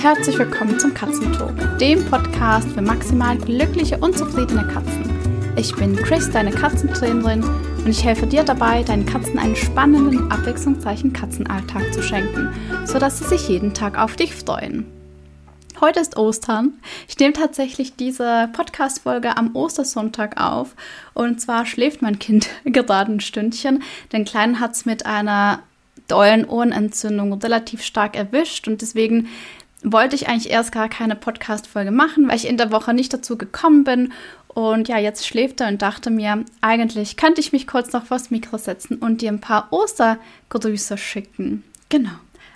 Herzlich willkommen zum Katzentalk, dem Podcast für maximal glückliche und zufriedene Katzen. Ich bin Chris, deine Katzentrainerin, und ich helfe dir dabei, deinen Katzen einen spannenden, abwechslungsreichen Katzenalltag zu schenken, sodass sie sich jeden Tag auf dich freuen. Heute ist Ostern. Ich nehme tatsächlich diese Podcast-Folge am Ostersonntag auf. Und zwar schläft mein Kind gerade ein Stündchen. Den Kleinen hat es mit einer dollen Ohrenentzündung relativ stark erwischt. Und deswegen wollte ich eigentlich erst gar keine Podcast-Folge machen, weil ich in der Woche nicht dazu gekommen bin. Und ja, jetzt schläft er und dachte mir, eigentlich könnte ich mich kurz noch vors Mikro setzen und dir ein paar Ostergrüße schicken. Genau.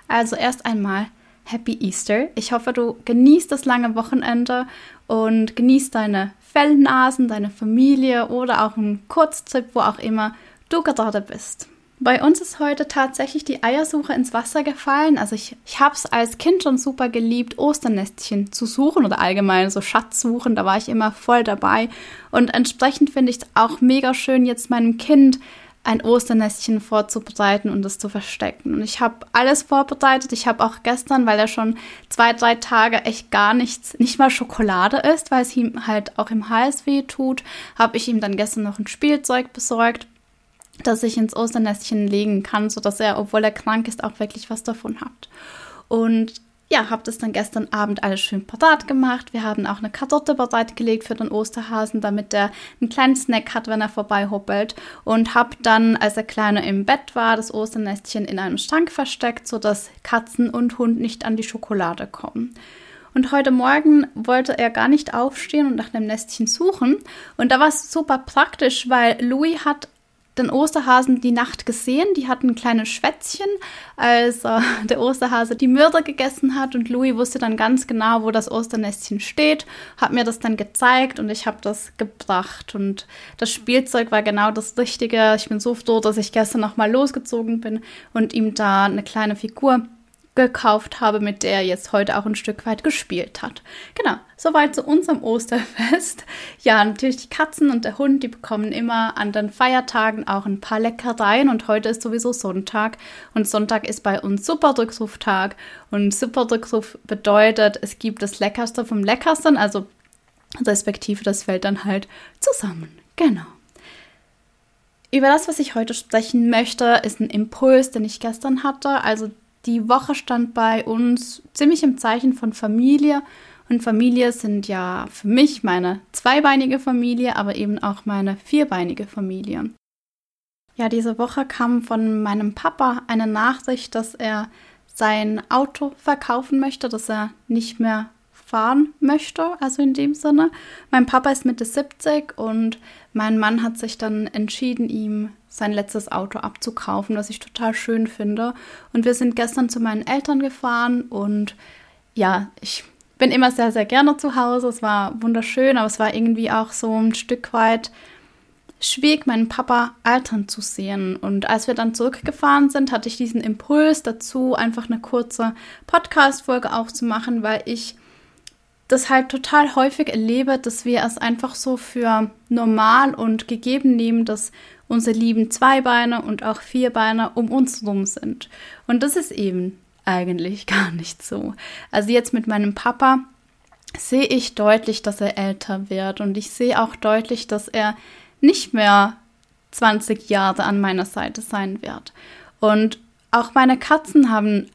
Also erst einmal Happy Easter. Ich hoffe, du genießt das lange Wochenende und genießt deine Fellnasen, deine Familie oder auch einen Kurztrip, wo auch immer du gerade bist. Bei uns ist heute tatsächlich die Eiersuche ins Wasser gefallen. Also ich, ich habe es als Kind schon super geliebt, Osternestchen zu suchen oder allgemein so Schatzsuchen. Da war ich immer voll dabei. Und entsprechend finde ich es auch mega schön, jetzt meinem Kind ein Osternestchen vorzubereiten und es zu verstecken. Und ich habe alles vorbereitet. Ich habe auch gestern, weil er schon zwei, drei Tage echt gar nichts, nicht mal Schokolade isst, weil es ihm halt auch im Hals weh tut, habe ich ihm dann gestern noch ein Spielzeug besorgt, das ich ins Osternestchen legen kann, sodass er, obwohl er krank ist, auch wirklich was davon hat. Und ja, habe das dann gestern Abend alles schön parat gemacht. Wir haben auch eine Karotte gelegt für den Osterhasen, damit er einen kleinen Snack hat, wenn er vorbei hoppelt. Und habe dann, als der Kleine im Bett war, das Osternestchen in einem Schrank versteckt, sodass Katzen und Hund nicht an die Schokolade kommen. Und heute Morgen wollte er gar nicht aufstehen und nach einem Nestchen suchen. Und da war es super praktisch, weil Louis hat den Osterhasen die Nacht gesehen. Die hatten ein kleines Schwätzchen, als äh, der Osterhase die Mörder gegessen hat. Und Louis wusste dann ganz genau, wo das Osternestchen steht, hat mir das dann gezeigt und ich habe das gebracht. Und das Spielzeug war genau das Richtige. Ich bin so froh, dass ich gestern nochmal losgezogen bin und ihm da eine kleine Figur gekauft habe, mit der er jetzt heute auch ein Stück weit gespielt hat. Genau, soweit zu unserem Osterfest. Ja, natürlich die Katzen und der Hund, die bekommen immer an den Feiertagen auch ein paar Leckereien und heute ist sowieso Sonntag und Sonntag ist bei uns Superdrückruftag und Superdrückruf bedeutet, es gibt das Leckerste vom Leckersten, also respektive das fällt dann halt zusammen. Genau. Über das, was ich heute sprechen möchte, ist ein Impuls, den ich gestern hatte. Also die Woche stand bei uns ziemlich im Zeichen von Familie. Und Familie sind ja für mich meine zweibeinige Familie, aber eben auch meine vierbeinige Familie. Ja, diese Woche kam von meinem Papa eine Nachricht, dass er sein Auto verkaufen möchte, dass er nicht mehr fahren möchte, also in dem Sinne. Mein Papa ist Mitte 70 und mein Mann hat sich dann entschieden, ihm sein letztes Auto abzukaufen, was ich total schön finde. Und wir sind gestern zu meinen Eltern gefahren und ja, ich bin immer sehr, sehr gerne zu Hause. Es war wunderschön, aber es war irgendwie auch so ein Stück weit schwierig, meinen Papa altern zu sehen. Und als wir dann zurückgefahren sind, hatte ich diesen Impuls dazu, einfach eine kurze Podcast-Folge auch zu machen, weil ich das halt total häufig erlebe, dass wir es einfach so für normal und gegeben nehmen, dass unsere lieben Zweibeine und auch Vierbeine um uns rum sind. Und das ist eben eigentlich gar nicht so. Also jetzt mit meinem Papa sehe ich deutlich, dass er älter wird und ich sehe auch deutlich, dass er nicht mehr 20 Jahre an meiner Seite sein wird. Und auch meine Katzen haben,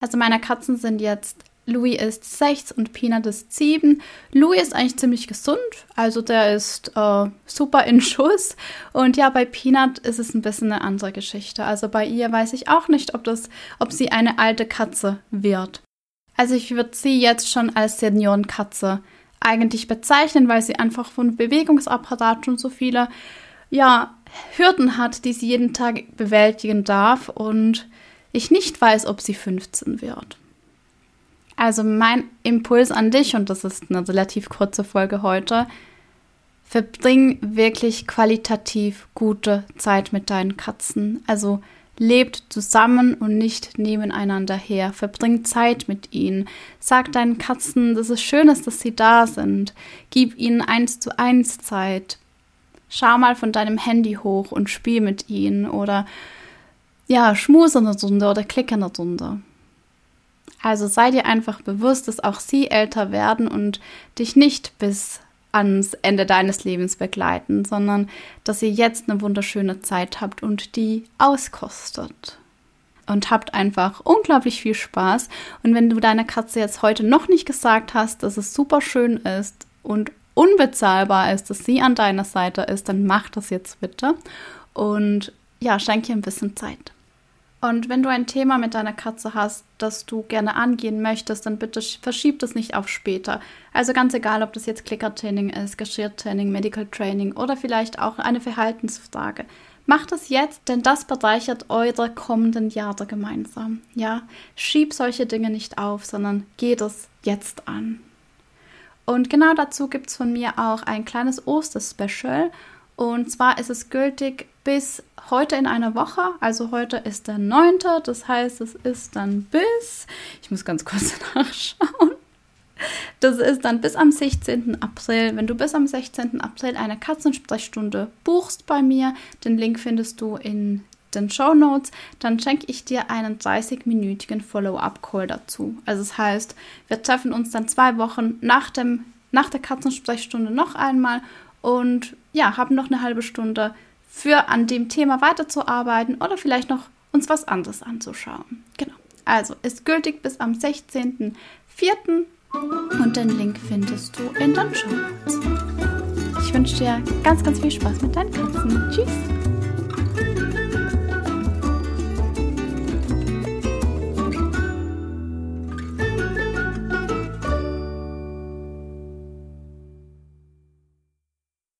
also meine Katzen sind jetzt Louis ist 6 und Peanut ist 7. Louis ist eigentlich ziemlich gesund, also der ist äh, super in Schuss. Und ja, bei Peanut ist es ein bisschen eine andere Geschichte. Also bei ihr weiß ich auch nicht, ob, das, ob sie eine alte Katze wird. Also ich würde sie jetzt schon als Seniorenkatze eigentlich bezeichnen, weil sie einfach von Bewegungsapparat schon so viele ja, Hürden hat, die sie jeden Tag bewältigen darf und ich nicht weiß, ob sie 15 wird. Also mein Impuls an dich, und das ist eine relativ kurze Folge heute, verbring wirklich qualitativ gute Zeit mit deinen Katzen. Also lebt zusammen und nicht nebeneinander her. Verbring Zeit mit ihnen. Sag deinen Katzen, dass es schön ist, dass sie da sind. Gib ihnen eins zu eins Zeit. Schau mal von deinem Handy hoch und spiel mit ihnen oder ja, schmus in der Runde oder klick in der Runde. Also sei dir einfach bewusst, dass auch sie älter werden und dich nicht bis ans Ende deines Lebens begleiten, sondern dass ihr jetzt eine wunderschöne Zeit habt und die auskostet. Und habt einfach unglaublich viel Spaß. Und wenn du deiner Katze jetzt heute noch nicht gesagt hast, dass es super schön ist und unbezahlbar ist, dass sie an deiner Seite ist, dann mach das jetzt bitte. Und ja, schenk ihr ein bisschen Zeit. Und wenn du ein Thema mit deiner Katze hast, das du gerne angehen möchtest, dann bitte verschieb das nicht auf später. Also ganz egal, ob das jetzt Klickertraining ist, Geschirrtraining, Medical Training oder vielleicht auch eine Verhaltensfrage. Macht das jetzt, denn das bereichert eure kommenden Jahre gemeinsam. Ja, schieb solche Dinge nicht auf, sondern geht es jetzt an. Und genau dazu gibt es von mir auch ein kleines Osterspecial. Und zwar ist es gültig bis heute in einer Woche. Also heute ist der 9. Das heißt, es ist dann bis, ich muss ganz kurz nachschauen. Das ist dann bis am 16. April. Wenn du bis am 16. April eine Katzensprechstunde buchst bei mir, den Link findest du in den Show Notes, dann schenke ich dir einen 30-minütigen Follow-up-Call dazu. Also das heißt, wir treffen uns dann zwei Wochen nach, dem, nach der Katzensprechstunde noch einmal und ja, haben noch eine halbe Stunde für an dem Thema weiterzuarbeiten oder vielleicht noch uns was anderes anzuschauen. Genau. Also ist gültig bis am 16.04. und den Link findest du in den Show Notes. Ich wünsche dir ganz, ganz viel Spaß mit deinen Katzen. Tschüss!